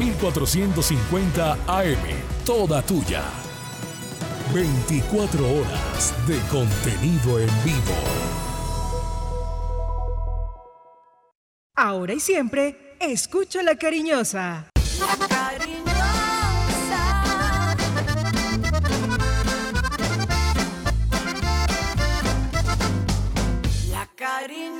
1450 AM, toda tuya. 24 horas de contenido en vivo. Ahora y siempre, escucho la cariñosa. La cariñosa. La cariñosa.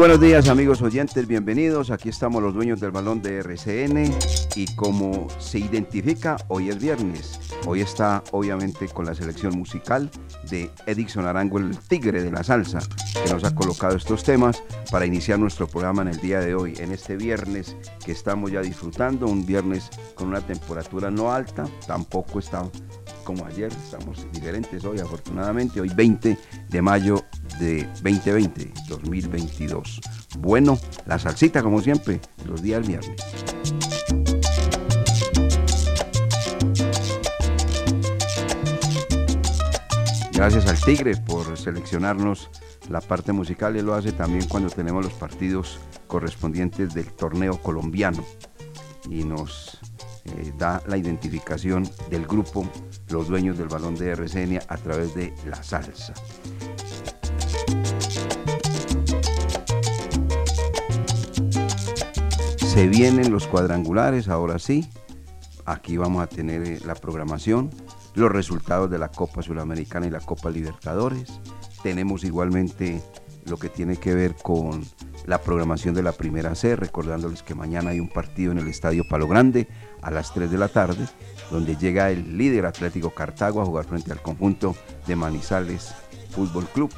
Buenos días amigos oyentes, bienvenidos. Aquí estamos los dueños del balón de RCN y como se identifica, hoy es viernes. Hoy está obviamente con la selección musical de Edixon Arango, el tigre de la salsa, que nos ha colocado estos temas para iniciar nuestro programa en el día de hoy, en este viernes que estamos ya disfrutando, un viernes con una temperatura no alta, tampoco está como ayer, estamos diferentes hoy afortunadamente, hoy 20 de mayo de 2020, 2022. Bueno, la salsita como siempre, los días viernes. Gracias al Tigre por seleccionarnos la parte musical, él lo hace también cuando tenemos los partidos correspondientes del torneo colombiano y nos eh, da la identificación del grupo Los Dueños del Balón de RCN a través de la salsa. Se vienen los cuadrangulares, ahora sí. Aquí vamos a tener eh, la programación, los resultados de la Copa Sudamericana y la Copa Libertadores. Tenemos igualmente lo que tiene que ver con la programación de la primera C, recordándoles que mañana hay un partido en el Estadio Palo Grande a las 3 de la tarde, donde llega el líder Atlético Cartago a jugar frente al conjunto de Manizales Fútbol Club,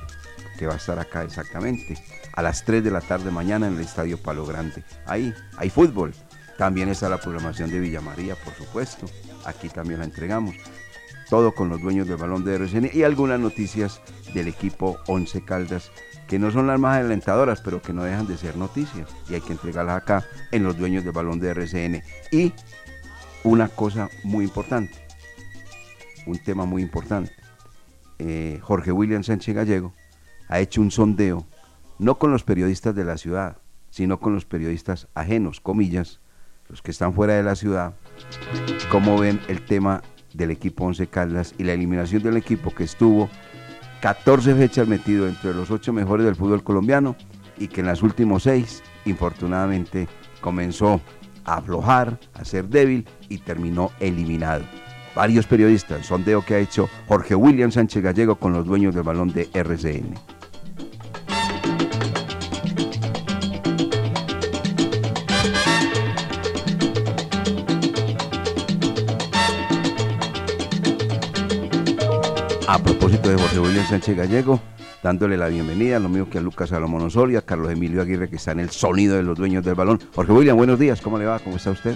que va a estar acá exactamente a las 3 de la tarde mañana en el Estadio Palo Grande. Ahí hay fútbol. También está la programación de Villa María, por supuesto. Aquí también la entregamos. todo con los dueños del balón de RCN y algunas noticias del equipo Once Caldas que no son las más alentadoras, pero que no dejan de ser noticias y hay que entregarlas acá en los dueños del balón de RCN. Y una cosa muy importante, un tema muy importante. Eh, Jorge William Sánchez Gallego ha hecho un sondeo, no con los periodistas de la ciudad, sino con los periodistas ajenos, comillas, los que están fuera de la ciudad, cómo ven el tema del equipo Once Caldas y la eliminación del equipo que estuvo 14 fechas metido entre los 8 mejores del fútbol colombiano y que en las últimas 6, infortunadamente, comenzó a aflojar, a ser débil y terminó eliminado. Varios periodistas, sondeo que ha hecho Jorge William Sánchez Gallego con los dueños del balón de RCN. A propósito de Jorge William Sánchez Gallego, dándole la bienvenida, lo mismo que a Lucas Salomón a Carlos Emilio Aguirre, que está en el sonido de los dueños del balón. Jorge William, buenos días, ¿cómo le va? ¿Cómo está usted?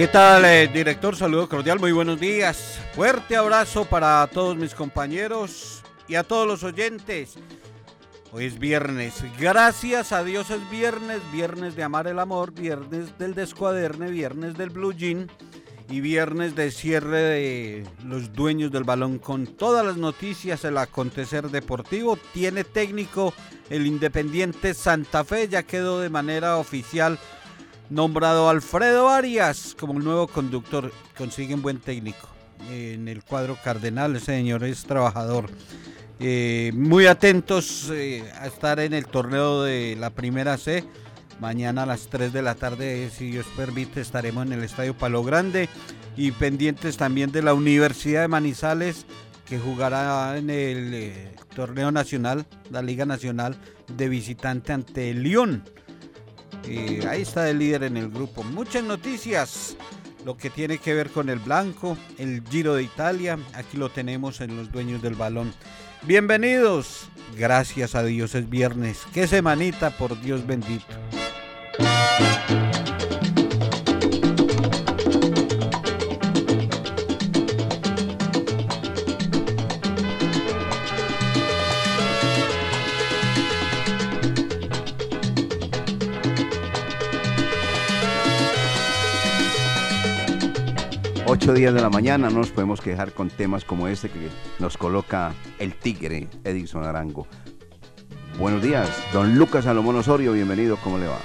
¿Qué tal, eh, director? Saludo cordial, muy buenos días. Fuerte abrazo para todos mis compañeros y a todos los oyentes. Hoy es viernes, gracias a Dios es viernes, viernes de amar el amor, viernes del descuaderne, viernes del blue jean y viernes de cierre de los dueños del balón con todas las noticias, el acontecer deportivo. Tiene técnico el Independiente Santa Fe, ya quedó de manera oficial nombrado Alfredo Arias como el nuevo conductor. Consiguen buen técnico en el cuadro cardenal. Ese señor es trabajador. Eh, muy atentos eh, a estar en el torneo de la primera C. Mañana a las 3 de la tarde, si Dios permite, estaremos en el Estadio Palo Grande y pendientes también de la Universidad de Manizales que jugará en el eh, torneo nacional, la Liga Nacional de visitante ante el León. Ahí está el líder en el grupo. Muchas noticias. Lo que tiene que ver con el blanco, el Giro de Italia. Aquí lo tenemos en los dueños del balón. Bienvenidos. Gracias a Dios es viernes. Qué semanita, por Dios bendito. Ocho días de la mañana, no nos podemos quejar con temas como este que nos coloca el tigre Edison Arango. Buenos días, don Lucas Salomón Osorio, bienvenido, ¿cómo le va?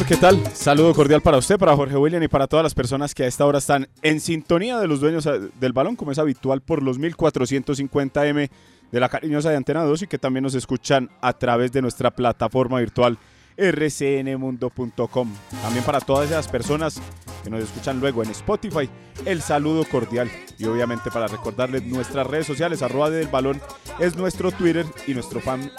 ¿Qué tal? Saludo cordial para usted, para Jorge William y para todas las personas que a esta hora están en sintonía de los dueños eh, del balón, como es habitual por los 1450M de la cariñosa de Antena 2 y que también nos escuchan a través de nuestra plataforma virtual rcnmundo.com. También para todas esas personas que nos escuchan luego en Spotify, el saludo cordial. Y obviamente para recordarles nuestras redes sociales, arroba del balón es nuestro Twitter y nuestro fan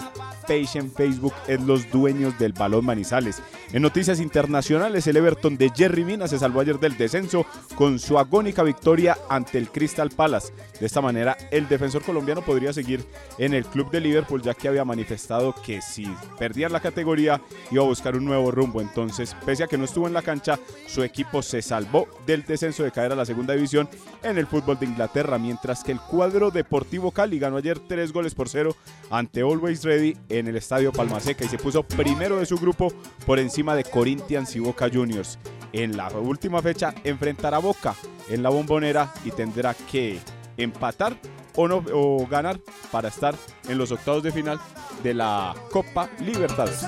page en Facebook es Los Dueños del Balón Manizales. En noticias internacionales, el Everton de Jerry Mina se salvó ayer del descenso con su agónica victoria ante el Crystal Palace. De esta manera, el defensor colombiano podría seguir en el club de Liverpool, ya que había manifestado que si perdían la categoría iba a buscar un nuevo rumbo. Entonces, pese a que no estuvo en la cancha, su equipo se salvó del descenso de caer a la segunda división en el fútbol de Inglaterra, mientras que el cuadro Deportivo Cali ganó ayer tres goles por cero ante Always Ready en el estadio Palmaseca y se puso primero de su grupo por encima de Corinthians y Boca Juniors. En la última fecha enfrentará a Boca en la bombonera y tendrá que empatar o, no, o ganar para estar en los octavos de final de la Copa Libertadores.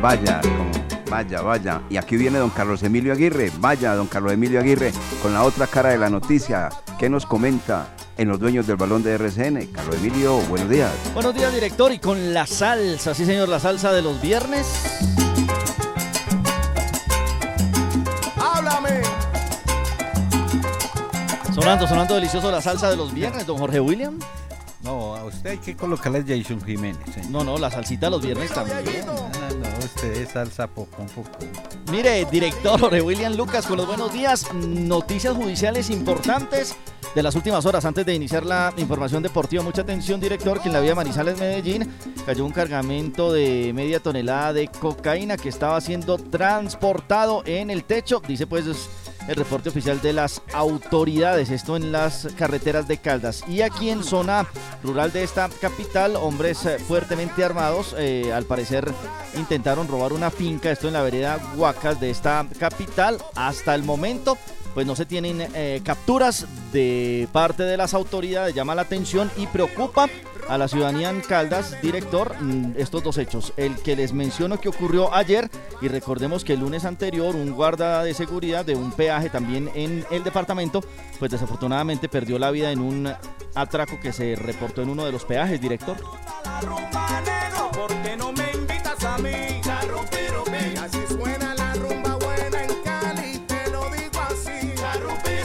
Vaya, como- vaya, vaya. Y aquí viene don Carlos Emilio Aguirre. Vaya, don Carlos Emilio Aguirre, con la otra cara de la noticia. ¿Qué nos comenta en los dueños del balón de RCN? Carlos Emilio, buenos días. Buenos días, director. Y con la salsa, sí, señor, la salsa de los viernes. Háblame. Sonando, sonando delicioso la salsa de los viernes, don Jorge William. No, a usted hay que colocarle Jason Jiménez. señor. No, no, la salsita de los viernes también. No, no, usted es salsa poco un poco. Mire, director Jorge William Lucas, con los buenos días. Noticias judiciales importantes de las últimas horas. Antes de iniciar la información deportiva, mucha atención, director, que en la vía Manizales Medellín cayó un cargamento de media tonelada de cocaína que estaba siendo transportado en el techo. Dice pues el reporte oficial de las autoridades, esto en las carreteras de Caldas. Y aquí en zona rural de esta capital, hombres eh, fuertemente armados, eh, al parecer intentaron robar una finca, esto en la vereda Huacas de esta capital. Hasta el momento, pues no se tienen eh, capturas de parte de las autoridades, llama la atención y preocupa a la ciudadanía en Caldas, director, mm, estos dos hechos. El que les menciono que ocurrió ayer y recordemos que el lunes anterior un guarda de seguridad de un peaje también en el departamento, pues desafortunadamente perdió la vida en un atraco que se reportó en uno de los peajes, director. ¿Por qué no me invitas a mí?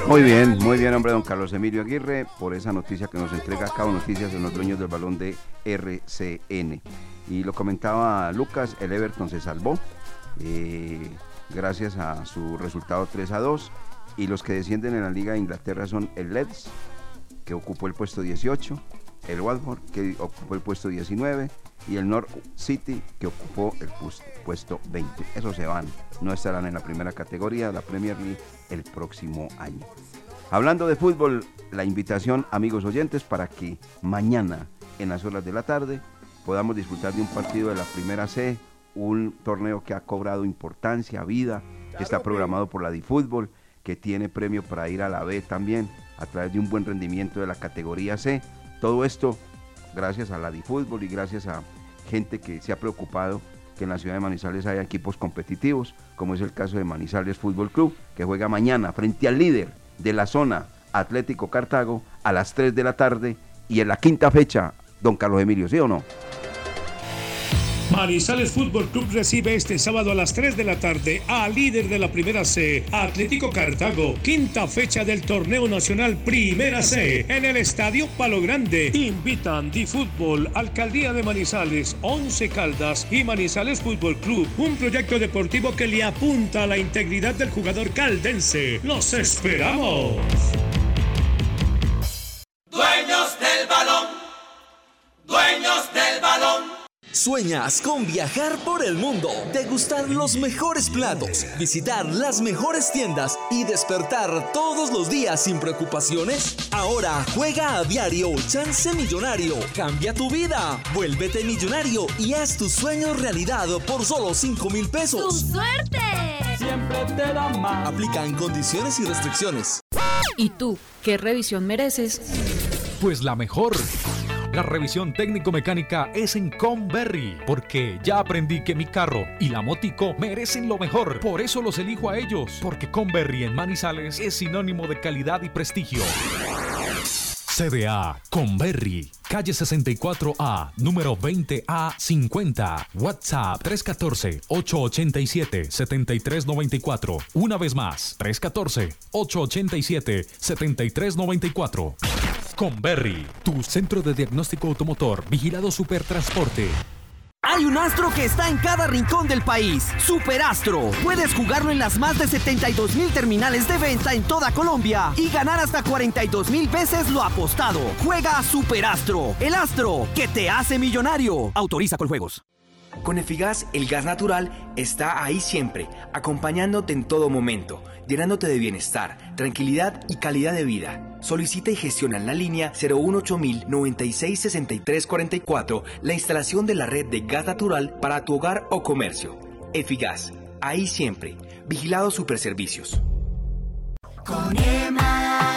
Muy bien, muy bien, hombre, don Carlos Emilio Aguirre, por esa noticia que nos entrega acá, noticias en los dueños del balón de RCN. Y lo comentaba Lucas, el Everton se salvó eh, gracias a su resultado 3 a 2. Y los que descienden en la Liga de Inglaterra son el Leeds, que ocupó el puesto 18, el Watford, que ocupó el puesto 19, y el North City, que ocupó el puesto 20. Esos se van, no estarán en la primera categoría de la Premier League el próximo año. Hablando de fútbol, la invitación, amigos oyentes, para que mañana, en las horas de la tarde, podamos disfrutar de un partido de la Primera C, un torneo que ha cobrado importancia, vida, que está programado por la DiFútbol, que tiene premio para ir a la B también, a través de un buen rendimiento de la categoría C. Todo esto gracias a la DiFútbol y gracias a gente que se ha preocupado que en la ciudad de Manizales haya equipos competitivos, como es el caso de Manizales Fútbol Club, que juega mañana frente al líder de la zona Atlético Cartago a las 3 de la tarde y en la quinta fecha, don Carlos Emilio, ¿sí o no? Manizales Fútbol Club recibe este sábado a las 3 de la tarde al líder de la Primera C, Atlético Cartago, quinta fecha del Torneo Nacional Primera C, en el Estadio Palo Grande. Invitan Di Fútbol, Alcaldía de Manizales, Once Caldas y Manizales Fútbol Club, un proyecto deportivo que le apunta a la integridad del jugador caldense. ¡Los esperamos! Sueñas con viajar por el mundo, degustar los mejores platos, visitar las mejores tiendas y despertar todos los días sin preocupaciones? Ahora juega a diario Chance Millonario. Cambia tu vida. Vuélvete millonario y haz tus sueños realidad por solo 5 mil pesos. suerte! Siempre te da más. Aplican condiciones y restricciones. ¿Y tú qué revisión mereces? Pues la mejor. La revisión técnico-mecánica es en Conberry, porque ya aprendí que mi carro y la motico merecen lo mejor. Por eso los elijo a ellos, porque Conberry en Manizales es sinónimo de calidad y prestigio. CDA Conberry, calle 64A, número 20A50, WhatsApp 314-887-7394. Una vez más, 314-887-7394. Conberry, tu centro de diagnóstico automotor, vigilado Supertransporte. Hay un astro que está en cada rincón del país. Superastro. Puedes jugarlo en las más de 72 mil terminales de venta en toda Colombia y ganar hasta 42 mil veces lo apostado. Juega a Superastro. El astro que te hace millonario. Autoriza con juegos. Con Efigas, el gas natural está ahí siempre, acompañándote en todo momento, llenándote de bienestar, tranquilidad y calidad de vida. Solicita y gestiona en la línea 018 96 63 44 la instalación de la red de gas natural para tu hogar o comercio. Efigas, ahí siempre. Vigilado Superservicios. Con EMAS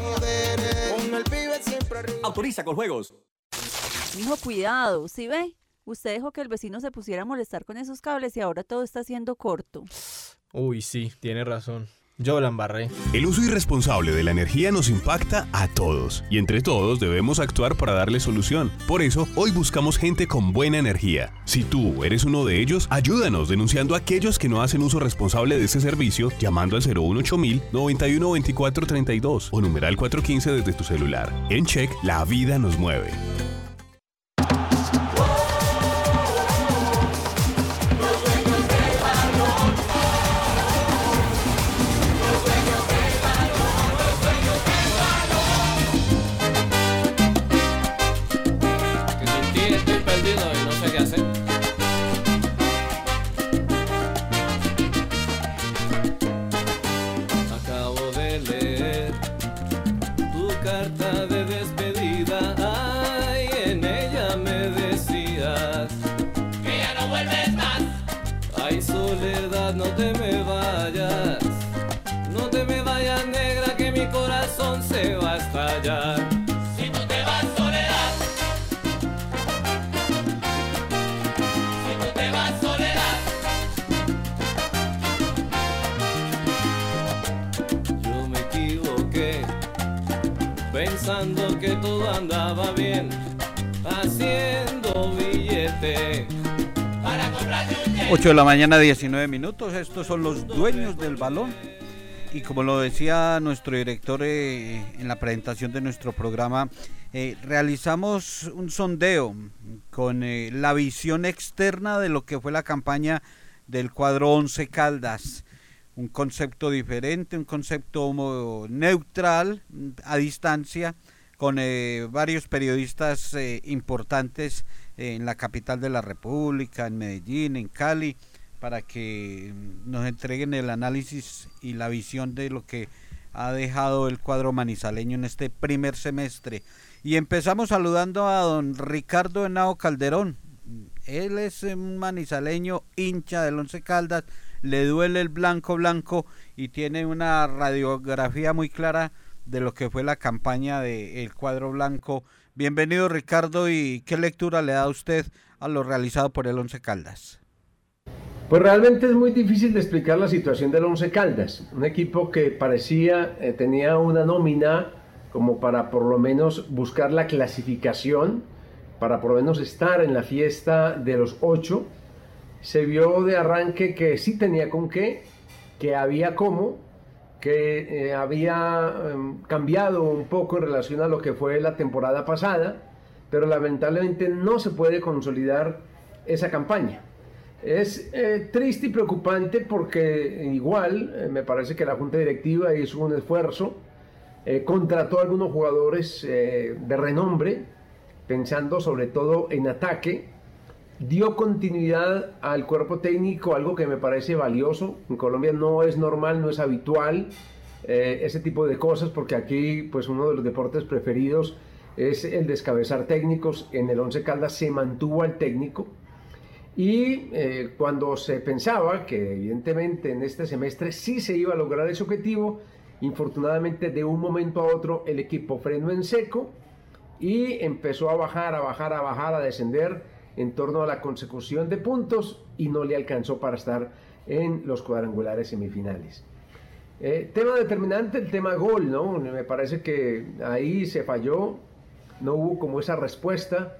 Codere, con el pibe siempre arriba. Autoriza con juegos. Mijo, cuidado, ¿sí ve? Usted dejó que el vecino se pusiera a molestar con esos cables y ahora todo está siendo corto. Uy, sí, tiene razón. Yo la. El uso irresponsable de la energía nos impacta a todos y entre todos debemos actuar para darle solución. Por eso, hoy buscamos gente con buena energía. Si tú eres uno de ellos, ayúdanos denunciando a aquellos que no hacen uso responsable de este servicio llamando al 018 91 24 32 o numeral 415 desde tu celular. En Check, la vida nos mueve. Pensando que todo andaba bien, haciendo billete. Para comprarte un jet. 8 de la mañana, 19 minutos. Estos son los dueños del balón. Y como lo decía nuestro director eh, en la presentación de nuestro programa, eh, realizamos un sondeo con eh, la visión externa de lo que fue la campaña del cuadro 11 Caldas. Un concepto diferente, un concepto neutral, a distancia, con eh, varios periodistas eh, importantes en la capital de la República, en Medellín, en Cali, para que mm, nos entreguen el análisis y la visión de lo que ha dejado el cuadro manizaleño en este primer semestre. Y empezamos saludando a don Ricardo Henao Calderón. Él es un manizaleño hincha del Once Caldas, le duele el blanco blanco y tiene una radiografía muy clara de lo que fue la campaña del cuadro blanco Bienvenido Ricardo y qué lectura le da usted a lo realizado por el Once Caldas. Pues realmente es muy difícil de explicar la situación del Once Caldas, un equipo que parecía eh, tenía una nómina como para por lo menos buscar la clasificación, para por lo menos estar en la fiesta de los ocho. Se vio de arranque que sí tenía con qué, que había cómo, que eh, había em, cambiado un poco en relación a lo que fue la temporada pasada, pero lamentablemente no se puede consolidar esa campaña. Es eh, triste y preocupante porque igual eh, me parece que la Junta Directiva hizo un esfuerzo, contrató a algunos jugadores de renombre, pensando sobre todo en ataque, dio continuidad al cuerpo técnico, algo que me parece valioso. En Colombia no es normal, no es habitual eh, ese tipo de cosas, porque aquí pues uno de los deportes preferidos es el descabezar técnicos. En el Once Caldas se mantuvo al técnico. Y eh, cuando se pensaba que evidentemente en este semestre sí se iba a lograr ese objetivo, infortunadamente de un momento a otro el equipo frenó en seco y empezó a bajar, a bajar, a bajar, a descender en torno a la consecución de puntos y no le alcanzó para estar en los cuadrangulares semifinales. Eh, tema determinante, el tema gol, ¿no? Me parece que ahí se falló, no hubo como esa respuesta,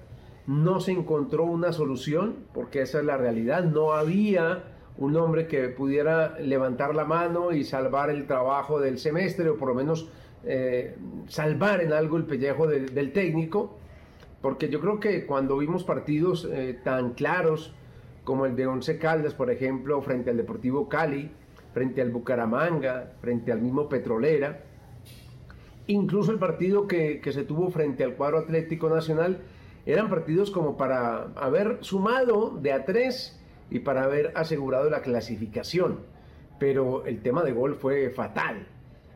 no se encontró una solución, porque esa es la realidad, no había un hombre que pudiera levantar la mano y salvar el trabajo del semestre, o por lo menos eh, salvar en algo el pellejo del, del técnico, porque yo creo que cuando vimos partidos eh, tan claros como el de Once Caldas, por ejemplo, frente al Deportivo Cali, frente al Bucaramanga, frente al mismo Petrolera, incluso el partido que, que se tuvo frente al cuadro Atlético Nacional, eran partidos como para haber sumado de a tres y para haber asegurado la clasificación. Pero el tema de gol fue fatal.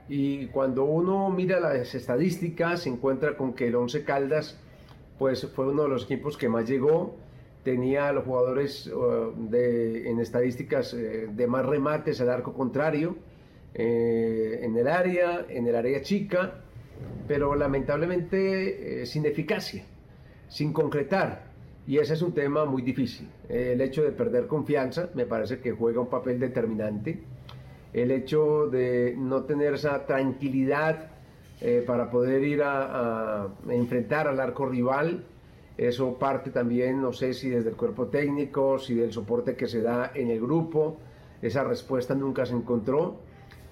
Y cuando uno mira las estadísticas, se encuentra con que el Once Caldas pues fue uno de los equipos que más llegó, tenía a los jugadores de, en estadísticas eh, de más remates al arco contrario, eh, en el área, en el área chica, pero lamentablemente eh, sin eficacia, sin concretar. Y ese es un tema muy difícil. el hecho de perder confianza me parece que juega un papel determinante. El hecho de no tener esa tranquilidad eh, para poder ir a, enfrentar al arco rival. Eso parte también, no sé si desde el cuerpo técnico, si del soporte que se da en el grupo. Esa respuesta nunca se encontró.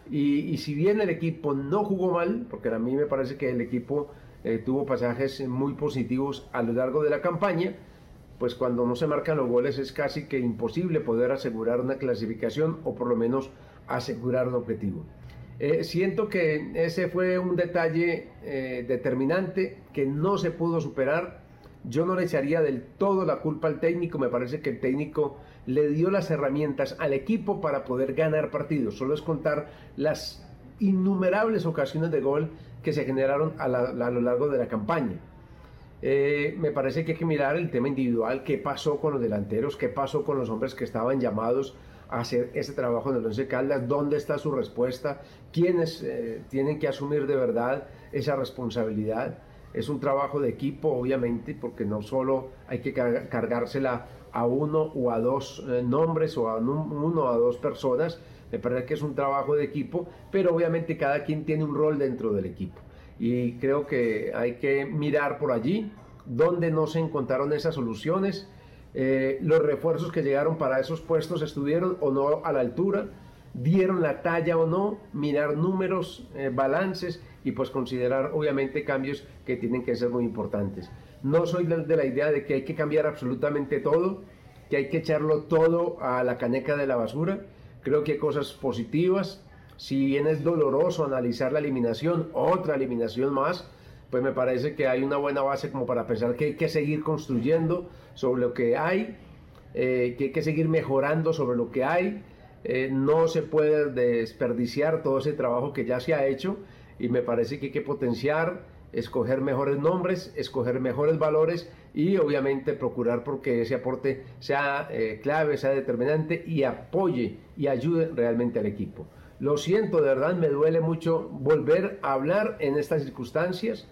Y, y si bien el equipo no jugó mal, porque a mí me parece que el equipo eh, tuvo pasajes muy positivos a lo largo de la campaña, pues cuando no se marcan los goles es casi que imposible poder asegurar una clasificación o por lo menos asegurar un objetivo. Eh, siento que ese fue un detalle eh, determinante que no se pudo superar. Yo no le echaría del todo la culpa al técnico. Me parece que el técnico le dio las herramientas al equipo para poder ganar partidos. Solo es contar las innumerables ocasiones de gol que se generaron a, lo largo de la campaña. Eh, me parece que hay que mirar el tema individual, qué pasó con los delanteros, qué pasó con los hombres que estaban llamados hacer ese trabajo en el Once Caldas, dónde está su respuesta, quiénes eh, tienen que asumir de verdad esa responsabilidad. Es un trabajo de equipo, obviamente, porque no solo hay que car- cargársela a uno o a dos eh, nombres o a un- uno o a dos personas. Me parece que es un trabajo de equipo, pero obviamente cada quien tiene un rol dentro del equipo. Y creo que hay que mirar por allí dónde no se encontraron esas soluciones. Eh, los refuerzos que llegaron para esos puestos estuvieron o no a la altura, dieron la talla o no, mirar números, eh, balances y pues considerar obviamente cambios que tienen que ser muy importantes. No soy de la idea de que hay que cambiar absolutamente todo, que hay que echarlo todo a la caneca de la basura. Creo que hay cosas positivas. Si bien es doloroso analizar la eliminación, otra eliminación más, pues me parece que hay una buena base como para pensar que hay que seguir construyendo sobre lo que hay, eh, que hay que seguir mejorando sobre lo que hay. Eh, no se puede desperdiciar todo ese trabajo que ya se ha hecho y me parece que hay que potenciar, escoger mejores nombres, escoger mejores valores y obviamente procurar porque ese aporte sea eh, clave, sea determinante y apoye y ayude realmente al equipo. Lo siento, de verdad me duele mucho volver a hablar en estas circunstancias,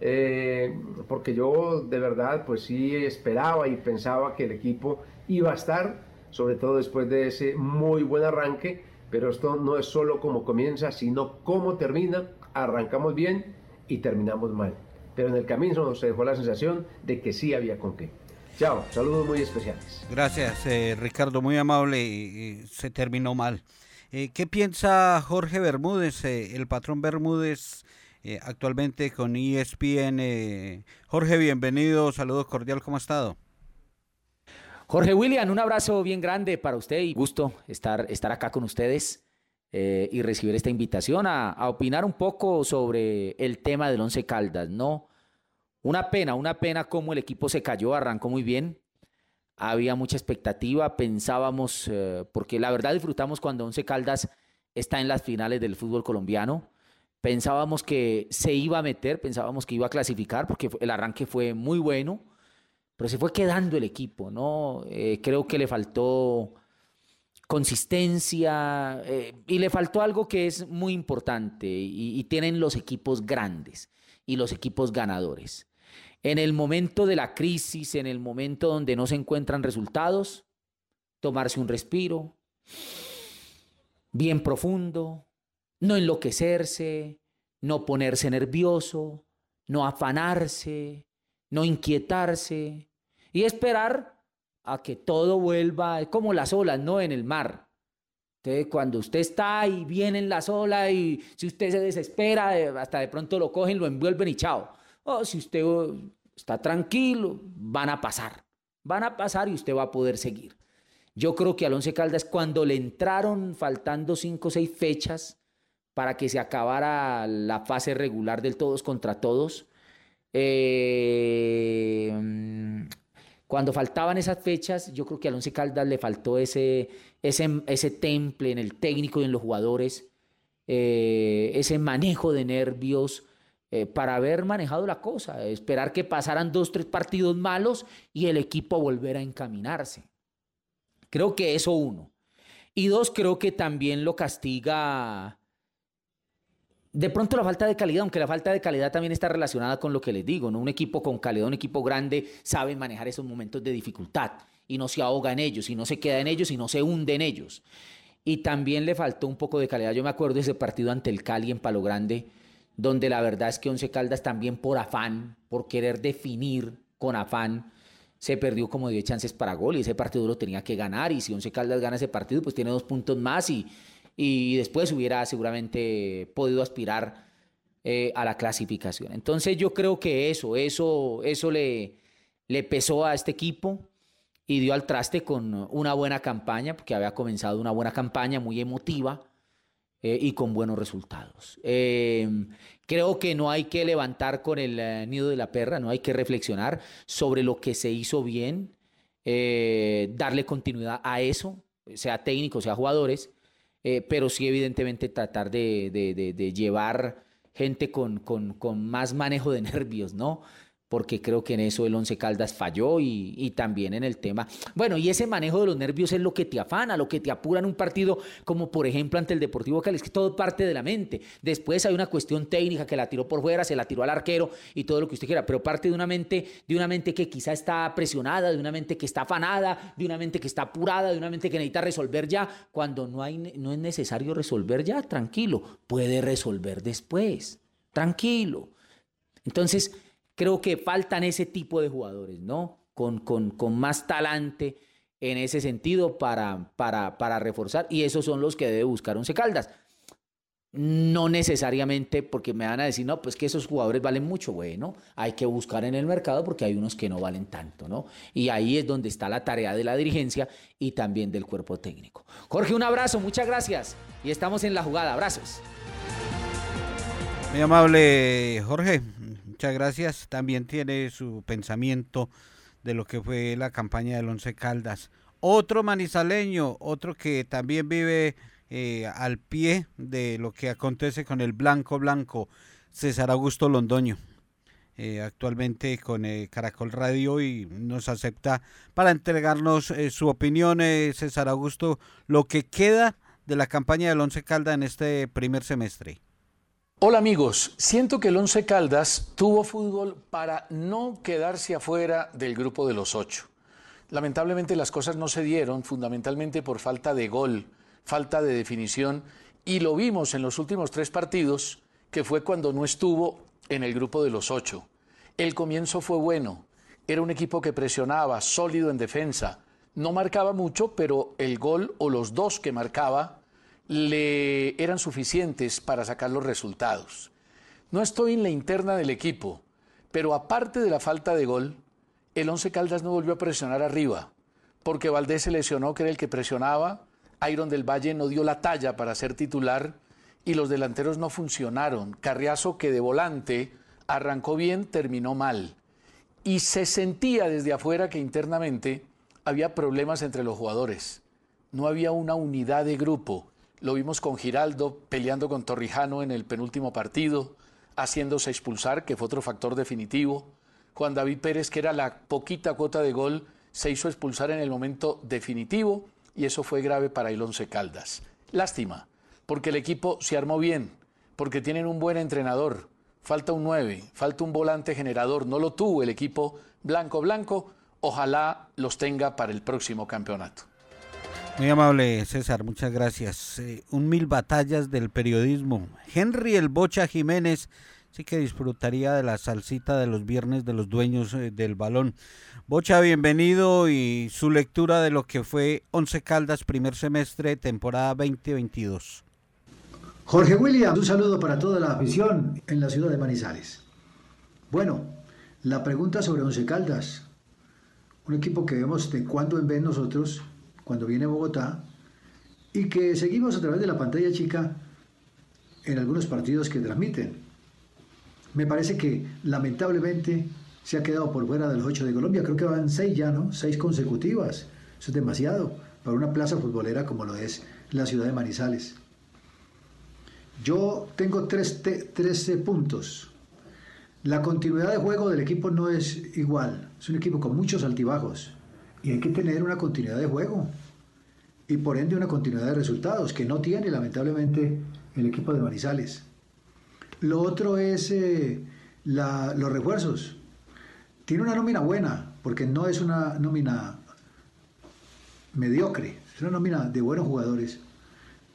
eh, porque yo de verdad pues sí esperaba y pensaba que el equipo iba a estar, sobre todo después de ese muy buen arranque, pero esto no es solo como comienza, sino cómo termina, arrancamos bien y terminamos mal, pero en el camino nos dejó la sensación de que sí había con qué. Chao, saludos muy especiales. Gracias, eh, Ricardo, muy amable. y- y se terminó mal. Eh, ¿Qué piensa Jorge Bermúdez, eh, el patrón Bermúdez, eh, actualmente con ESPN? eh? Jorge, bienvenido, saludos cordial, ¿cómo ha estado? Jorge William, un abrazo bien grande para usted y gusto estar, estar acá con ustedes eh, y recibir esta invitación a, a opinar un poco sobre el tema del Once Caldas, ¿no? Una pena, una pena cómo el equipo se cayó, arrancó muy bien, había mucha expectativa, pensábamos, porque la verdad disfrutamos cuando Once Caldas está en las finales del fútbol colombiano, pensábamos que se iba a meter, pensábamos que iba a clasificar, porque el arranque fue muy bueno, pero se fue quedando el equipo, ¿no? Eh, creo que le faltó consistencia eh, y le faltó algo que es muy importante y, y tienen los equipos grandes y los equipos ganadores. En el momento de la crisis, en el momento donde no se encuentran resultados, tomarse un respiro, bien profundo, no enloquecerse, no ponerse nervioso, no afanarse, no inquietarse y esperar a que todo vuelva, como las olas, ¿no? En el mar. Entonces, cuando usted está y vienen las olas y si usted se desespera, eh, hasta de pronto lo cogen, lo envuelven y chao. O si usted oh, está tranquilo, van a pasar. Van a pasar y usted va a poder seguir. Yo creo que al Once Caldas, cuando le entraron faltando cinco o seis fechas para que se acabara la fase regular del todos contra todos, eh, cuando faltaban esas fechas, yo creo que al Once Caldas le faltó ese, ese, ese temple en el técnico y en los jugadores, eh, ese manejo de nervios eh, para haber manejado la cosa, esperar que pasaran dos, tres partidos malos y el equipo volver a encaminarse. Creo que eso uno. Y dos, creo que también lo castiga de pronto la falta de calidad, aunque la falta de calidad también está relacionada con lo que les digo, ¿no? Un equipo con calidad, un equipo grande, sabe manejar esos momentos de dificultad y no se ahoga en ellos, y no se queda en ellos, y no se hunde en ellos. Y también le faltó un poco de calidad. Yo me acuerdo de ese partido ante el Cali en Palo Grande, donde la verdad es que Once Caldas también por afán, por querer definir con afán, se perdió como 10 chances para gol y ese partido lo tenía que ganar. Y si Once Caldas gana ese partido, pues tiene dos puntos más y, y después hubiera seguramente podido aspirar eh, a la clasificación. Entonces yo creo que eso, eso, eso le, le pesó a este equipo y dio al traste con una buena campaña, porque había comenzado una buena campaña muy emotiva eh, y con buenos resultados. Eh, creo que no hay que levantar con el nido de la perra, no hay que reflexionar sobre lo que se hizo bien, darle continuidad a eso, sea técnico, sea jugadores, eh, pero sí evidentemente tratar de, de- de- de llevar gente con, con- con más manejo de nervios, ¿no? Porque creo que en eso el Once Caldas falló y, y también en el tema. Bueno, y ese manejo de los nervios es lo que te afana, lo que te apura en un partido, como por ejemplo ante el Deportivo Cali, es que todo parte de la mente. Después hay una cuestión técnica que la tiró por fuera, se la tiró al arquero y todo lo que usted quiera, pero parte de una mente, de una mente que quizá está presionada, de una mente que está afanada, de una mente que está apurada, de una mente que necesita resolver ya, cuando no, hay, no es necesario resolver ya, tranquilo, puede resolver después, tranquilo. Entonces, creo que faltan ese tipo de jugadores, ¿no? Con, con, con más talante en ese sentido para, para, para reforzar. Y esos son los que debe buscar Once Caldas. No necesariamente porque me van a decir, no, pues que esos jugadores valen mucho. Bueno, hay que buscar en el mercado porque hay unos que no valen tanto, ¿no? Y ahí es donde está la tarea de la dirigencia y también del cuerpo técnico. Jorge, un abrazo, muchas gracias. Y estamos en la jugada. Abrazos. Muy amable Jorge, muchas gracias. También tiene su pensamiento de lo que fue la campaña del Once Caldas. Otro manizaleño, otro que también vive eh, al pie de lo que acontece con el Blanco Blanco, César Augusto Londoño. eh, actualmente con eh, Caracol Radio y nos acepta para entregarnos eh, su opinión, César Augusto, lo que queda de la campaña del Once Caldas en este primer semestre. Hola amigos, siento que el Once Caldas tuvo fútbol para no quedarse afuera del grupo de los ocho. Lamentablemente las cosas no se dieron fundamentalmente por falta de gol, falta de definición y lo vimos en los últimos tres partidos que fue cuando no estuvo en el grupo de los ocho. El comienzo fue bueno, era un equipo que presionaba, sólido en defensa, no marcaba mucho, pero el gol o los dos que marcaba le eran suficientes para sacar los resultados. No estoy en la interna del equipo, pero aparte de la falta de gol, el Once Caldas no volvió a presionar arriba, porque Valdés se lesionó, que era el que presionaba, Iron del Valle no dio la talla para ser titular y los delanteros no funcionaron. Carriazo, que de volante arrancó bien, terminó mal. Y se sentía desde afuera que internamente había problemas entre los jugadores. No había una unidad de grupo. Lo vimos con Giraldo peleando con Torrijano en el penúltimo partido, haciéndose expulsar, que fue otro factor definitivo. Juan David Pérez, que era la poquita cuota de gol, se hizo expulsar en el momento definitivo y eso fue grave para el Once Caldas. Lástima, porque el equipo se armó bien, porque tienen un buen entrenador. Falta un 9, falta un volante generador. No lo tuvo el equipo blanco-blanco. Ojalá los tenga para el próximo campeonato. Muy amable César, muchas gracias. Eh, un mil batallas del periodismo. Henry el Bocha Jiménez sí que disfrutaría de la salsita de los viernes de los dueños eh, del balón. Bocha, bienvenido y su lectura de lo que fue Once Caldas primer semestre, temporada 2022. Jorge William, un saludo para toda la afición en la ciudad de Manizales. Bueno, la pregunta sobre Once Caldas, un equipo que vemos de cuando en vez nosotros cuando viene Bogotá y que seguimos a través de la pantalla chica en algunos partidos que transmiten. Me parece que lamentablemente se ha quedado por fuera de los ocho de Colombia. Creo que van seis ya, ¿no? Seis consecutivas. Eso es demasiado para una plaza futbolera como lo es la ciudad de Manizales. Yo tengo tres, tres puntos. La continuidad de juego del equipo no es igual. Es un equipo con muchos altibajos y hay que tener una continuidad de juego y por ende una continuidad de resultados que no tiene lamentablemente el equipo de Manizales. Lo otro es eh, los refuerzos. Tiene una nómina buena, porque no es una nómina mediocre, es una nómina de buenos jugadores,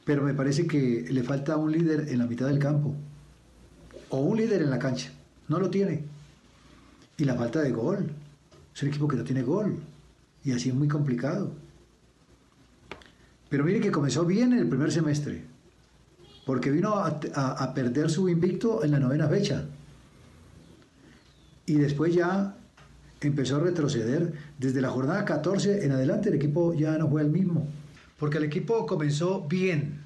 pero me parece que le falta un líder en la mitad del campo, o un líder en la cancha, no lo tiene. Y la falta de gol, es un equipo que no tiene gol, y así es muy complicado. Pero mire que comenzó bien en el primer semestre, porque vino a, perder su invicto en la novena fecha. Y después ya empezó a retroceder. Desde la jornada 14 en adelante el equipo ya no fue el mismo, porque el equipo comenzó bien.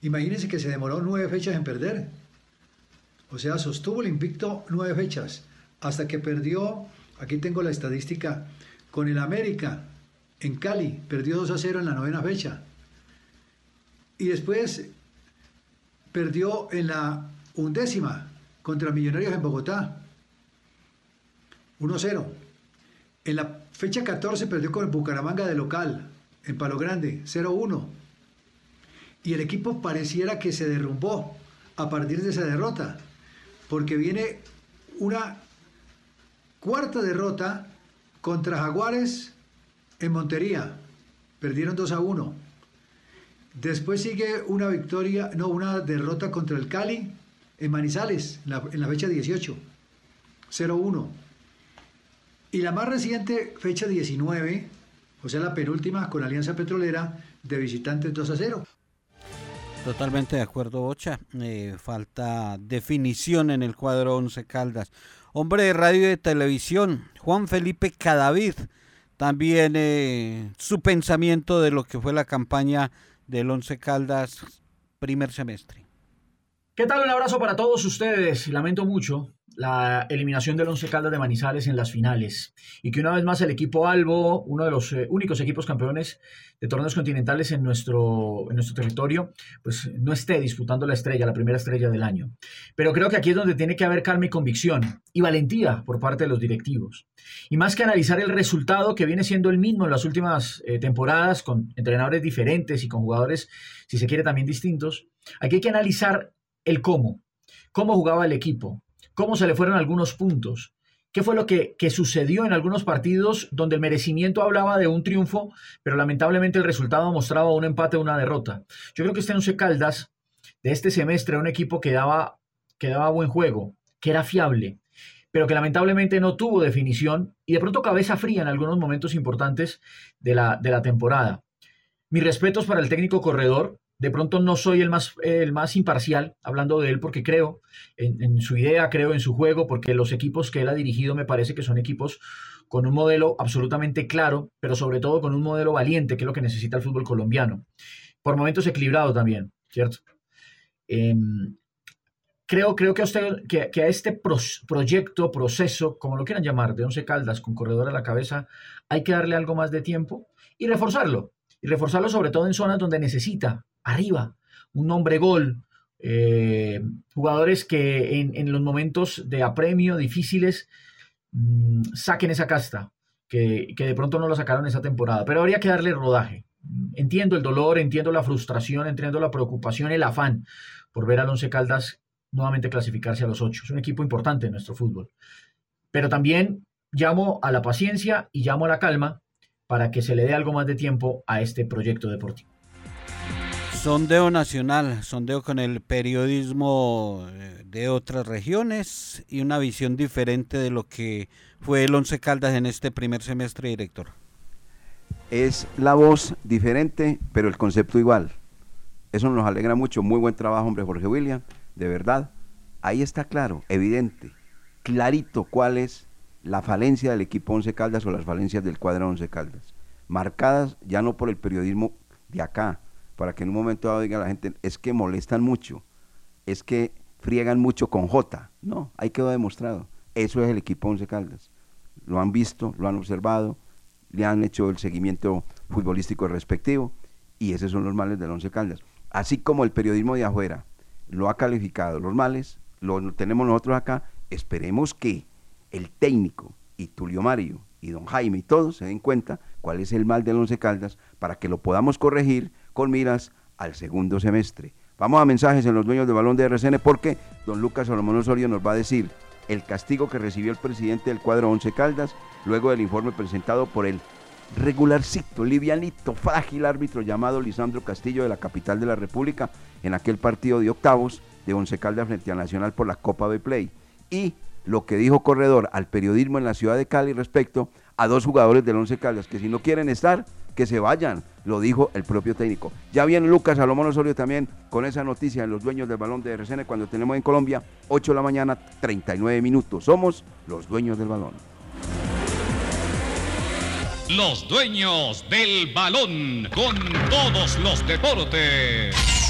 Imagínense que se demoró nueve fechas en perder. O sea, sostuvo el invicto nueve fechas, hasta que perdió, aquí tengo la estadística, con el América en Cali, perdió 2 a 0 en la novena fecha. Y después perdió en la undécima contra Millonarios en Bogotá, 1 a 0. En la fecha 14 perdió con el Bucaramanga de local, en Palo Grande, 0 a 1. Y el equipo pareciera que se derrumbó a partir de esa derrota, porque viene una cuarta derrota contra Jaguares en Montería. Perdieron 2 a 1. Después sigue una victoria, no, una derrota contra el Cali en Manizales, en la, fecha 18. 0-1. Y la más reciente, fecha 19, o sea, la penúltima con Alianza Petrolera, de visitantes 2 a 0. Totalmente de acuerdo, Bocha. Eh, falta definición en el cuadro 11 Caldas. Hombre de radio y de televisión, Juan Felipe Cadavid, también eh, su pensamiento de lo que fue la campaña del Once Caldas primer semestre. ¿Qué tal? Un abrazo para todos ustedes. Lamento mucho la eliminación del Once Caldas de Manizales en las finales y que una vez más el equipo Albo, uno de los eh, únicos equipos campeones de torneos continentales en nuestro, en nuestro territorio, pues no esté disputando la estrella, la primera estrella del año. Pero creo que aquí es donde tiene que haber calma y convicción y valentía por parte de los directivos. Y más que analizar el resultado que viene siendo el mismo en las últimas eh, temporadas con entrenadores diferentes y con jugadores, si se quiere, también distintos, aquí hay que analizar el cómo. cómo jugaba el equipo, cómo se le fueron algunos puntos, qué fue lo que, que sucedió en algunos partidos donde el merecimiento hablaba de un triunfo, pero lamentablemente el resultado mostraba un empate o una derrota. Yo creo que este Once Caldas de este semestre era un equipo que daba, que daba buen juego, que era fiable, pero que lamentablemente no tuvo definición y de pronto cabeza fría en algunos momentos importantes de la, de la temporada. Mis respetos para el técnico corredor. De pronto no soy el más, el más imparcial hablando de él porque creo en, su idea, creo en su juego, porque los equipos que él ha dirigido me parece que son equipos con un modelo absolutamente claro, pero sobre todo con un modelo valiente, que es lo que necesita el fútbol colombiano. Por momentos equilibrado también, ¿cierto? Em, creo, creo que a, usted, que, a este proyecto, proceso, como lo quieran llamar, de Once Caldas con corredor a la cabeza, hay que darle algo más de tiempo y reforzarlo. Y reforzarlo sobre todo en zonas donde necesita, arriba, un hombre gol, eh, jugadores que en, en los momentos de apremio difíciles mm, saquen esa casta, que, que de pronto no lo sacaron esa temporada. Pero habría que darle rodaje. Entiendo el dolor, entiendo la frustración, entiendo la preocupación, el afán por ver al Once Caldas nuevamente clasificarse a los ocho. Es un equipo importante en nuestro fútbol. Pero también llamo a la paciencia y llamo a la calma para que se le dé algo más de tiempo a este proyecto deportivo. Sondeo nacional, sondeo con el periodismo eh, de otras regiones y una visión diferente de lo que fue el Once Caldas en este primer semestre, director. Es la voz diferente, pero el concepto igual. Eso nos alegra mucho. Muy buen trabajo, hombre, Jorge William. De verdad. Ahí está claro, evidente, clarito cuál es la falencia del equipo Once Caldas o las falencias del cuadro Once Caldas. Marcadas ya no por el periodismo de acá, para que en un momento dado diga la gente, es que molestan mucho, es que friegan mucho con J. No, ahí quedó demostrado. Eso es el equipo Once Caldas. Lo han visto, lo han observado, le han hecho el seguimiento futbolístico respectivo y esos son los males del Once Caldas. Así como el periodismo de afuera lo ha calificado, los males lo tenemos nosotros acá, esperemos que el técnico y Tulio Mario y don Jaime y todos se den cuenta cuál es el mal del Once Caldas para que lo podamos corregir con miras al segundo semestre. Vamos a mensajes en los dueños del balón de RCN porque don Lucas Solomón Osorio nos va a decir el castigo que recibió el presidente del cuadro Once Caldas luego del informe presentado por el regularcito, livianito, frágil árbitro llamado Lisandro Castillo de la capital de la República en aquel partido de octavos de Once Caldas frente a Nacional por la Copa B Play. Y lo que dijo Corredor al periodismo en la ciudad de Cali respecto a dos jugadores del Once Caldas que si no quieren estar, que se vayan, lo dijo el propio técnico. Ya viene Lucas Salomón Osorio también con esa noticia en los dueños del balón de RCN cuando tenemos en Colombia 8 de la mañana, 39 minutos. Somos los dueños del balón. Los dueños del balón con todos los deportes.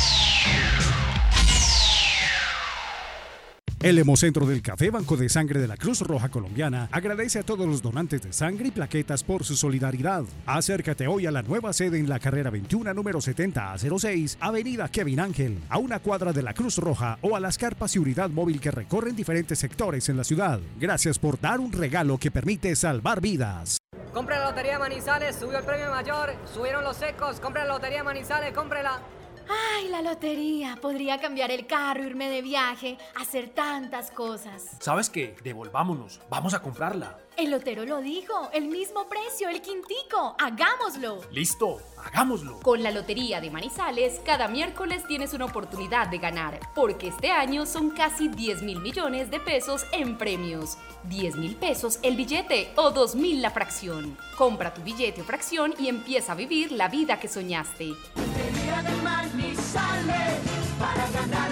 El Hemocentro del Café Banco de Sangre de la Cruz Roja Colombiana agradece a todos los donantes de sangre y plaquetas por su solidaridad. Acércate hoy a la nueva sede en la carrera 21, número 70 a 06, Avenida Kevin Ángel, a una cuadra de la Cruz Roja o a las carpas y unidad móvil que recorren diferentes sectores en la ciudad. Gracias por dar un regalo que permite salvar vidas. Compra la lotería Manizales, subió el premio mayor, subieron los secos, compra la lotería Manizales, cómprela. Ay, la lotería. Podría cambiar el carro, irme de viaje, hacer tantas cosas. ¿Sabes qué? Devolvámonos. Vamos a comprarla. El lotero lo dijo, el mismo precio, el quintico. Hagámoslo. Listo, hagámoslo. Con la Lotería de Manizales, cada miércoles tienes una oportunidad de ganar, porque este año son casi 10 mil millones de pesos en premios. 10 mil pesos el billete o 2 mil la fracción. Compra tu billete o fracción y empieza a vivir la vida que soñaste. Lotería de Manizales, para comprarla.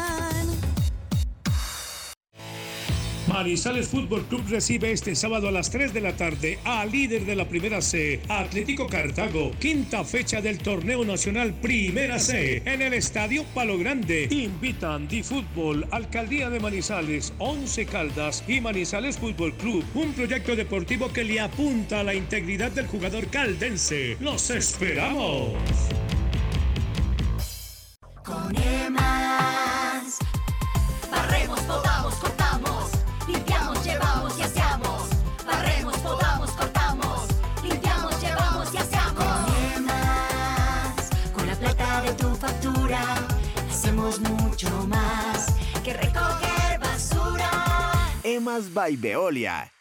Manizales Fútbol Club recibe este sábado a las 3 de la tarde a líder de la Primera C, Atlético Cartago, quinta fecha del Torneo Nacional Primera C, en el Estadio Palo Grande. Invitan Di Fútbol, Alcaldía de Manizales, Once Caldas y Manizales Fútbol Club, un proyecto deportivo que le apunta a la integridad del jugador caldense. ¡Los esperamos! Con más Que recoger basura EMAS by Veolia.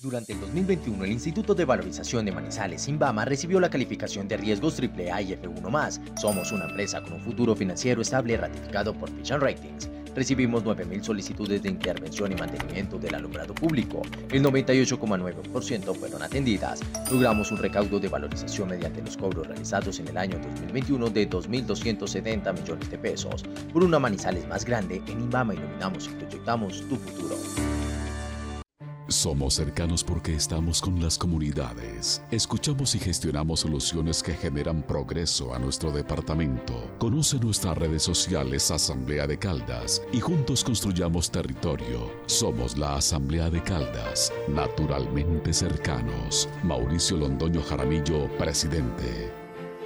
Durante el 2021, el Instituto de Valorización de Manizales, Inbama, recibió la calificación de riesgos AAA y F1+. Somos una empresa con un futuro financiero estable ratificado por Fitch Ratings. Recibimos 9.000 solicitudes de intervención y mantenimiento del alumbrado público. El 98,9% fueron atendidas. Logramos un recaudo de valorización mediante los cobros realizados en el año 2021 de 2.270 millones de pesos. Por una Manizales más grande, en Inbama iluminamos y proyectamos tu futuro. Somos cercanos porque estamos con las comunidades. Escuchamos y gestionamos soluciones que generan progreso a nuestro departamento. Conoce nuestras redes sociales Asamblea de Caldas y juntos construyamos territorio. Somos la Asamblea de Caldas, naturalmente cercanos. Mauricio Londoño Jaramillo, presidente.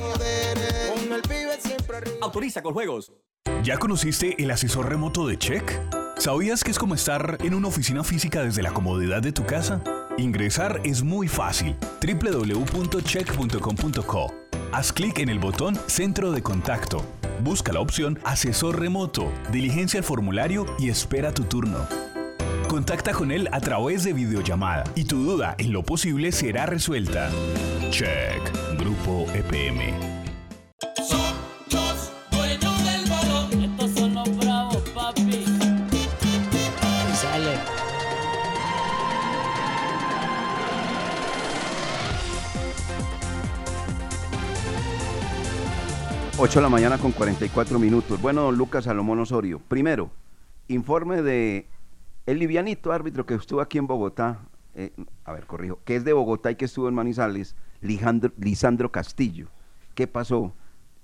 Codere, con el pibe siempre arriba. Autoriza con juegos. ¿Ya conociste el asesor remoto de Check? ¿Sabías que es como estar en una oficina física desde la comodidad de tu casa? Ingresar es muy fácil. www.check.com.co. Haz clic en el botón Centro de Contacto. Busca la opción Asesor Remoto, diligencia el formulario y espera tu turno. Contacta con él a través de videollamada y tu duda en lo posible será resuelta. Check, Grupo EPM. Los dueños del balón Estos son los bravos, papi Sale. Ocho de la mañana con 44 minutos. Bueno, don Lucas Salomón Osorio. Primero, informe de el livianito árbitro que estuvo aquí en Bogotá, eh, a ver, corrijo, que es de Bogotá y que estuvo en Manizales, Lisandro Castillo. ¿Qué pasó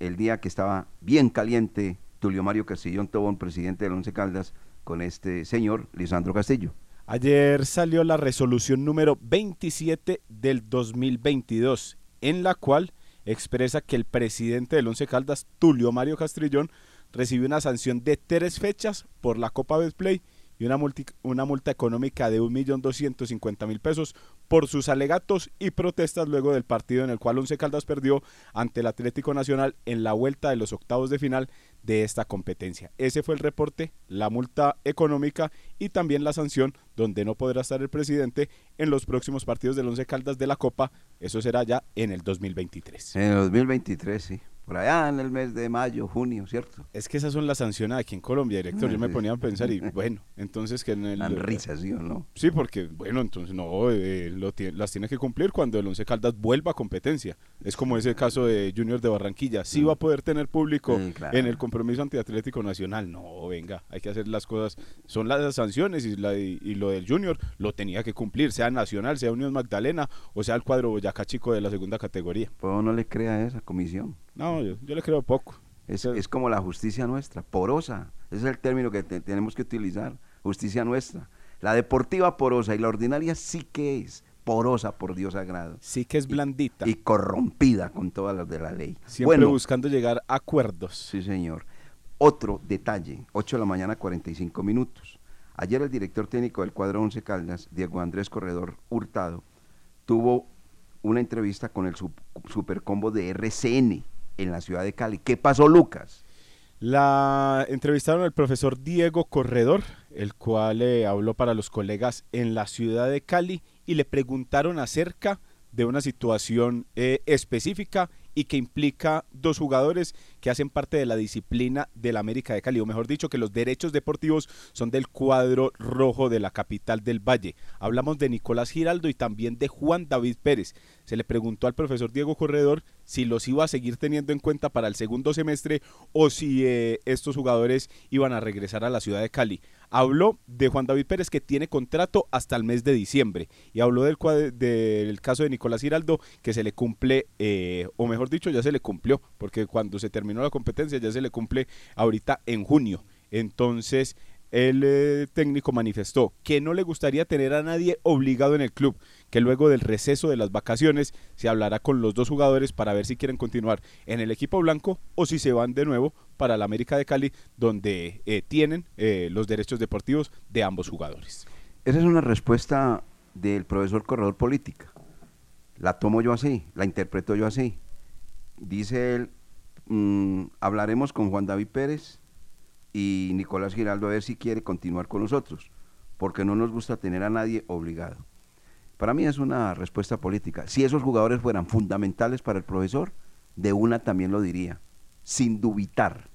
el día que estaba bien caliente Tulio Mario Castillón Tobón, presidente del Once Caldas, con este señor Lisandro Castillo? Ayer salió la resolución número 27 del 2022, en la cual expresa que el presidente del Once Caldas, Tulio Mario Castrillón, recibió una sanción de tres fechas por la Copa Betplay y una, multi- una multa económica de 1.250.000 pesos por sus alegatos y protestas luego del partido en el cual Once Caldas perdió ante el Atlético Nacional en la vuelta de los octavos de final de esta competencia. Ese fue el reporte, la multa económica y también la sanción donde no podrá estar el presidente en los próximos partidos del Once Caldas de la Copa. Eso será ya en el 2023. En el 2023, sí. Por allá en el mes de mayo, junio, ¿cierto? Es que esas son las sanciones aquí en Colombia, director. Yo me Sí. ponía a pensar y bueno, entonces que en el... Dan risa, ¿sí o no? Sí, porque bueno, entonces no, eh, lo las tiene que cumplir cuando el Once Caldas vuelva a competencia. Es como ese caso de Junior de Barranquilla. Sí va a poder tener público claro. en el compromiso antiatlético nacional. No, venga, hay que hacer las cosas. Son las sanciones y, la, y, y lo del Junior lo tenía que cumplir, sea Nacional, sea Unión Magdalena o sea el cuadro Boyacá Chico de la segunda categoría. Pues no le crea esa comisión. No, yo, yo le creo poco. Es, es como la justicia nuestra, porosa. Ese es el término que te- tenemos que utilizar. Justicia nuestra. La deportiva porosa y la ordinaria sí que es porosa, por Dios sagrado. Sí que es blandita. Y corrompida con todas las de la ley. Siempre bueno, buscando llegar a acuerdos. Sí, señor. Otro detalle, 8 de la mañana, 45 minutos. Ayer el director técnico del cuadro 11 Caldas, Diego Andrés Corredor Hurtado, tuvo una entrevista con el sup- supercombo de RCN en la ciudad de Cali. ¿Qué pasó, Lucas? La entrevistaron al profesor Diego Corredor, el cual eh, habló para los colegas en la ciudad de Cali y le preguntaron acerca de una situación eh, específica y que implica dos jugadores que hacen parte de la disciplina del América de Cali, o mejor dicho, que los derechos deportivos son del cuadro rojo de la capital del Valle. Hablamos de Nicolás Giraldo y también de Juan David Pérez. Se le preguntó al profesor Diego Corredor si los iba a seguir teniendo en cuenta para el segundo semestre o si eh, estos jugadores iban a regresar a la ciudad de Cali. Habló de Juan David Pérez que tiene contrato hasta el mes de diciembre y habló del, del caso de Nicolás Giraldo que se le cumple, eh, o mejor dicho, ya se le cumplió, porque cuando se terminó la competencia ya se le cumple ahorita en junio. Entonces, el eh, técnico manifestó que no le gustaría tener a nadie obligado en el club, que luego del receso de las vacaciones se hablará con los dos jugadores para ver si quieren continuar en el equipo blanco o si se van de nuevo para la América de Cali, donde eh, tienen eh, los derechos deportivos de ambos jugadores. Esa es una respuesta del profesor Corredor Política. La tomo yo así, la interpreto yo así. Dice él, mm, hablaremos con Juan David Pérez y Nicolás Giraldo a ver si quiere continuar con nosotros, porque no nos gusta tener a nadie obligado. Para mí es una respuesta política. Si esos jugadores fueran fundamentales para el profesor, de una también lo diría, sin dubitar.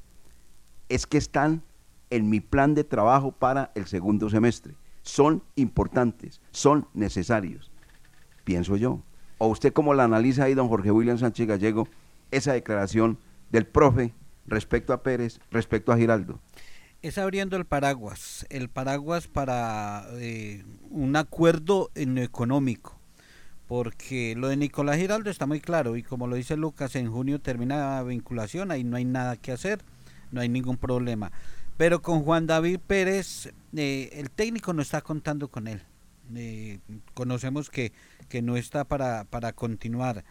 Es que están en mi plan de trabajo para el segundo semestre. Son importantes, son necesarios, pienso yo. ¿O usted cómo la analiza ahí, don Jorge William Sánchez Gallego, esa declaración del profe respecto a Pérez, respecto a Giraldo? Es abriendo el paraguas, el paraguas para eh, un acuerdo en lo económico, porque lo de Nicolás Giraldo está muy claro y como lo dice Lucas, en junio termina la vinculación, ahí no hay nada que hacer, no hay ningún problema. Pero con Juan David Pérez, eh, el técnico no está contando con él. Eh, conocemos que, que no está para, para continuar.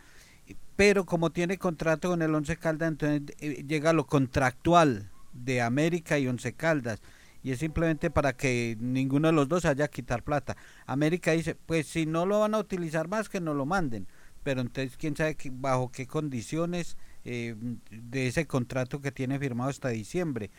Pero como tiene contrato con el Once Caldas, entonces eh, llega lo contractual de América y Once Caldas. Y es simplemente para que ninguno de los dos haya quitar plata. América dice, pues si no lo van a utilizar más, que no lo manden. Pero entonces, quién sabe que- bajo qué condiciones eh, de ese contrato que tiene firmado hasta diciembre.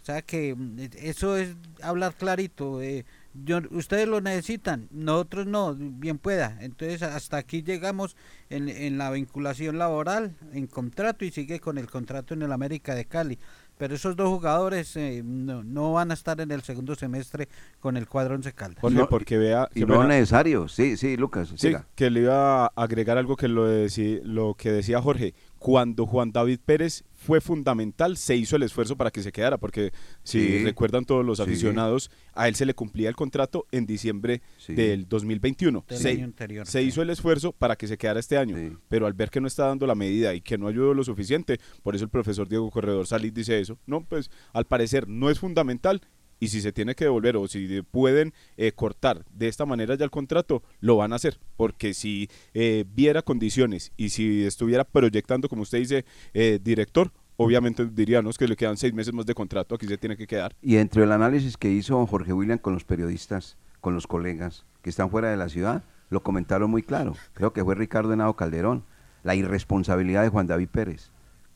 O sea que mm, eso es hablar clarito. eh, yo, ustedes lo necesitan, nosotros no, bien pueda. Entonces hasta aquí llegamos en, en la vinculación laboral, en contrato y sigue con el contrato en el América de Cali. Pero esos dos jugadores eh, no, no van a estar en el segundo semestre con el cuadro Once Caldas. Jorge, porque vea Y no vea- necesario, sí, sí, Lucas. Sí, siga. que le iba a agregar algo que lo, deci- lo que decía Jorge. Cuando Juan David Pérez fue fundamental, se hizo el esfuerzo para que se quedara, porque si Sí. recuerdan todos los Sí. aficionados, a él se le cumplía el contrato en diciembre Sí. del 2021. Del se, año anterior, se sí. hizo el esfuerzo para que se quedara este año, pero al ver que no está dando la medida y que no ayudó lo suficiente, por eso el profesor Diego Corredor Salís dice eso. No, pues al parecer no es fundamental y si se tiene que devolver o si de- pueden eh, cortar de esta manera ya el contrato, lo van a hacer. Porque si eh, viera condiciones y si estuviera proyectando, como usted dice, eh, director, obviamente diríamos que le quedan seis meses más de contrato, aquí se tiene que quedar. Y dentro del análisis que hizo Jorge William con los periodistas, con los colegas que están fuera de la ciudad, lo comentaron muy claro. Creo que fue Ricardo Henao Calderón. La irresponsabilidad de Juan David Pérez.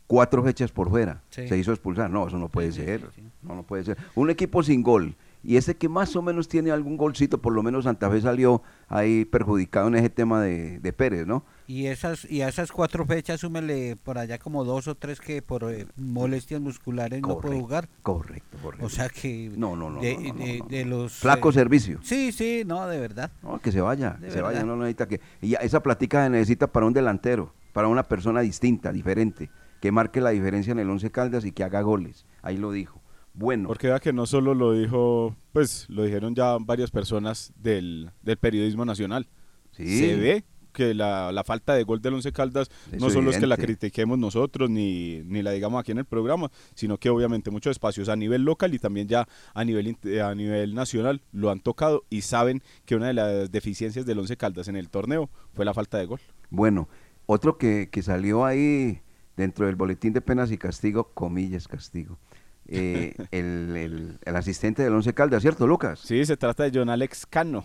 Cuatro fechas por fuera. Sí. Se hizo expulsar. No, eso no puede Sí, ser. sí. No, no puede ser. Un equipo sin gol. Y ese que más o menos tiene algún golcito, por lo menos Santa Fe salió ahí perjudicado en ese tema de, de Pérez, ¿no? Y esas y a esas cuatro fechas súmele por allá como dos o tres que por eh, molestias musculares no puede jugar. Correcto, correcto. O sea que No, no, no, de, no, de- los Flaco eh, servicio. Sí, sí, no, de verdad. No, que se vaya, se vaya, no necesita que... Y esa plática se necesita para un delantero, para una persona distinta, diferente, que marque la diferencia en el Once Caldas y que haga goles. Ahí lo dijo. Bueno, Porque vea que no solo lo dijo, pues lo dijeron ya varias personas del, del periodismo nacional. Sí. Se ve que la, la falta de gol del Once Caldas no solo es que la critiquemos nosotros ni, ni la digamos aquí en el programa, sino que obviamente muchos espacios a nivel local y también ya a nivel, int- a nivel nacional lo han tocado y saben que una de las deficiencias del Once Caldas en el torneo fue la falta de gol. bueno, otro que, que salió ahí dentro del boletín de penas y castigo, comillas castigo, eh, el, el- el asistente del Once Caldas, ¿cierto, Lucas? Sí, se trata de John Alex Cano,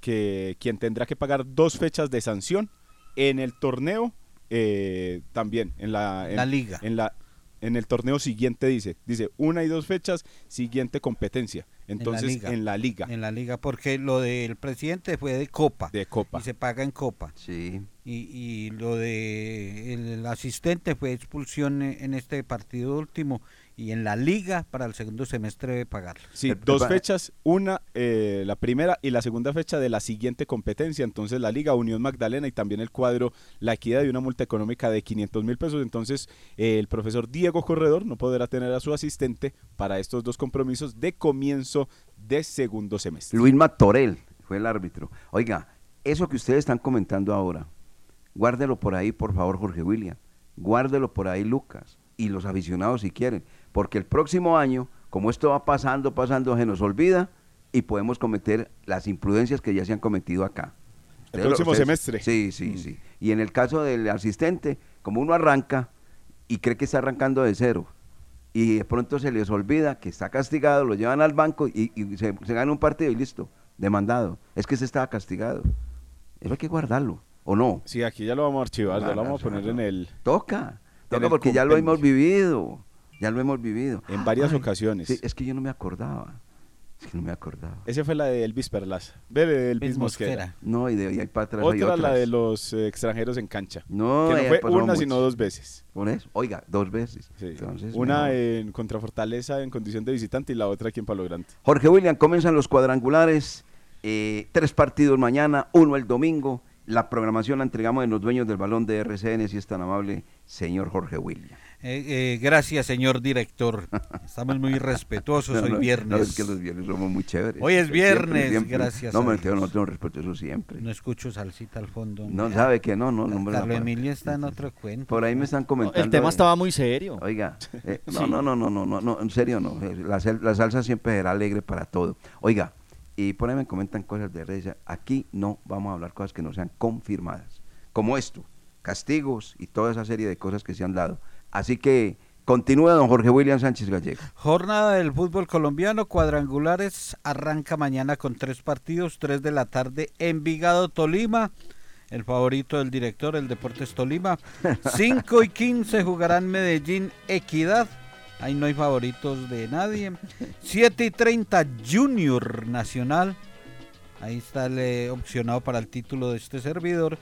que quien tendrá que pagar dos fechas de sanción en el torneo, eh, también en la, en La liga. En la, en el torneo siguiente dice, dice una y dos fechas, siguiente competencia. Entonces, en la liga. En la liga, porque lo del presidente fue de Copa. De Copa. Y se paga en Copa. Sí. Y, y lo de el asistente fue expulsión en este partido último y en la liga para el segundo semestre de pagar. Sí, dos fechas, una, eh, la primera y la segunda fecha de la siguiente competencia. Entonces la Liga Unión Magdalena y también el cuadro La Equidad de una multa económica de 500 mil pesos. Entonces eh, el profesor Diego Corredor no podrá tener a su asistente para estos dos compromisos de comienzo de segundo semestre. Luis Matorel fue el árbitro. Oiga, eso que ustedes están comentando ahora, guárdelo por ahí, por favor, Jorge William. Guárdelo por ahí, Lucas. Y los aficionados si quieren porque el próximo año, como esto va pasando, pasando, se nos olvida y podemos cometer las imprudencias que ya se han cometido acá. El próximo semestre. Sí, sí, sí. Y en el caso del asistente, como uno arranca y cree que está arrancando de cero, y de pronto se les olvida que está castigado, lo llevan al banco y, se, gana un partido y listo, demandado. Es que se estaba castigado. Eso hay que guardarlo, ¿o no? Sí, aquí ya lo vamos a archivar, ya lo vamos a poner en el... Toca, toca porque ya lo hemos vivido. Ya lo hemos vivido. En varias ocasiones. Sí, es que yo no me acordaba. Es que no me acordaba. Ese fue la de Elvis Perlas. Ve de Elvis Mosquera. No, y de ahí para atrás Otra hay la de los eh, extranjeros en cancha. No, que no fue una, sino dos veces. ¿Por eso? Oiga, dos veces. una en contra Fortaleza en condición de visitante y la otra aquí en Palo Grande. Jorge William, comienzan los cuadrangulares. Eh, tres partidos mañana, uno el domingo. La programación la entregamos en los dueños del balón de RCN, si es tan amable, señor Jorge William. Eh, eh, gracias, señor director. Estamos muy respetuosos hoy viernes. No, es que los viernes somos muy chéveres. Hoy es viernes, gracias. No, me no tengo respeto eso siempre. No escucho salsita al fondo. No, sabe que no, no. no Carlos Emilio está en otro cuento. Por ahí me están comentando. el tema estaba muy serio. Oiga, eh, no, no, no, no, no, no, en serio no. La, la salsa siempre será alegre para todo. Oiga, y por ahí me comentan cosas de redes. Aquí no vamos a hablar cosas que no sean confirmadas. Como esto, castigos y toda esa serie de cosas que se han dado. Así que continúa don Jorge William Sánchez Gallego. Jornada del fútbol colombiano, cuadrangulares, arranca mañana con tres partidos, tres de la tarde, Envigado, Tolima. El favorito del director, el Deportes Tolima. 5 y 15 jugarán Medellín Equidad. Ahí no hay favoritos de nadie. 7 y 30 Junior Nacional. Ahí está el eh, opcionado para el título de este servidor.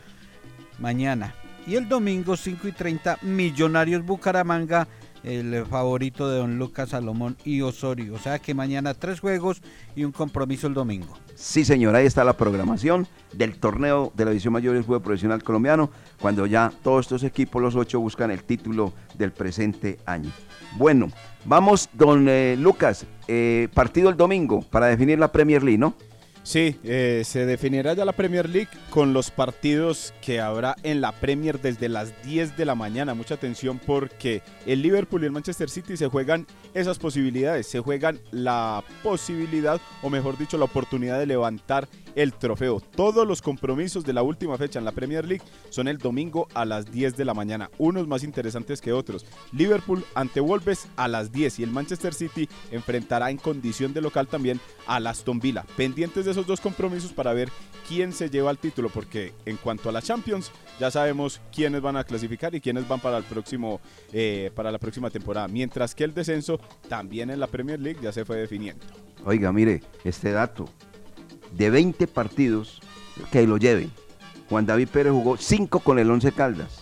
Mañana y el domingo 5 y 30 Millonarios Bucaramanga, el favorito de don Lucas Salomón y Osorio. O sea que mañana tres juegos y un compromiso el domingo. Sí, señor, ahí está la programación del torneo de la División Mayor del Fútbol Profesional Colombiano, cuando ya todos estos equipos, los ocho, buscan el título del presente año. Bueno, vamos, don eh, Lucas, eh, partido el domingo para definir la Premier League, ¿no? Sí, eh, se definirá ya la Premier League con los partidos que habrá en la Premier desde las 10 de la mañana. Mucha atención porque el Liverpool y el Manchester City se juegan esas posibilidades, se juegan la posibilidad, o mejor dicho, la oportunidad de levantar el trofeo. Todos los compromisos de la última fecha en la Premier League son el domingo a las 10 de la mañana, unos más interesantes que otros. Liverpool ante Wolves a las 10 y el Manchester City enfrentará en condición de local también a Aston Villa. Pendientes de esos dos compromisos para ver quién se lleva el título, porque en cuanto a la Champions ya sabemos quiénes van a clasificar y quiénes van para el próximo eh, para la próxima temporada, mientras que el descenso también en la Premier League ya se fue definiendo. Oiga, mire, este dato, de 20 partidos que lo lleven. Juan David Pérez jugó 5 con el 11 Caldas,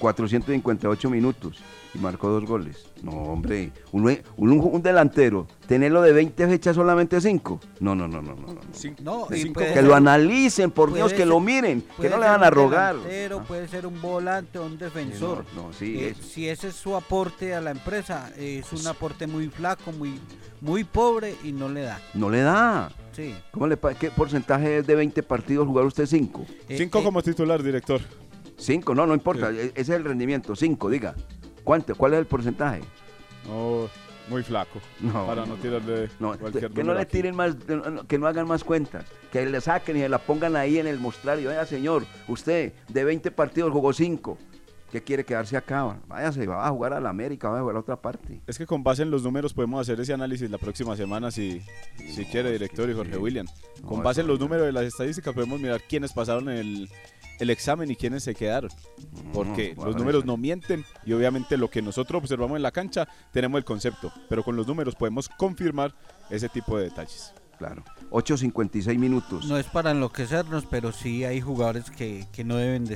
458 minutos y marcó dos goles. No, hombre, un, un, delantero, tenerlo de 20 fechas solamente 5. No, no, no, no, no. no. que lo analicen, por Dios, que lo miren, que no le van a rogar. Delantero, Puede ser un volante o un defensor. No, sí, eh, Si ese es su aporte a la empresa, es un aporte muy flaco, muy, muy pobre y no le da. No le da. Sí. ¿Cómo le, ¿Qué porcentaje es de 20 partidos jugar usted 5? 5 eh, como titular, director. 5, no, no importa, e, ese es el rendimiento, 5, diga. ¿Cuánto? ¿Cuál es el porcentaje? No, muy flaco. No, para no tirarle no, Que no le tiren más, que no hagan más cuentas. Que le saquen y la pongan ahí en el mostrario. Vea, señor, usted de 20 partidos jugó 5. ¿Qué quiere quedarse acá? Váyase, va a jugar a la América, va a jugar a otra parte. Es que con base en los números podemos hacer ese análisis la próxima semana si, si quiere, director y Jorge William. Con No, base en los números de las estadísticas podemos mirar quiénes pasaron el, el examen y quiénes se quedaron. Porque No, los números no mienten y obviamente lo que nosotros observamos en la cancha tenemos el concepto, pero con los números podemos confirmar ese tipo de detalles. Claro. 8.56 minutos. No es para enloquecernos, pero sí hay jugadores que, que no deben de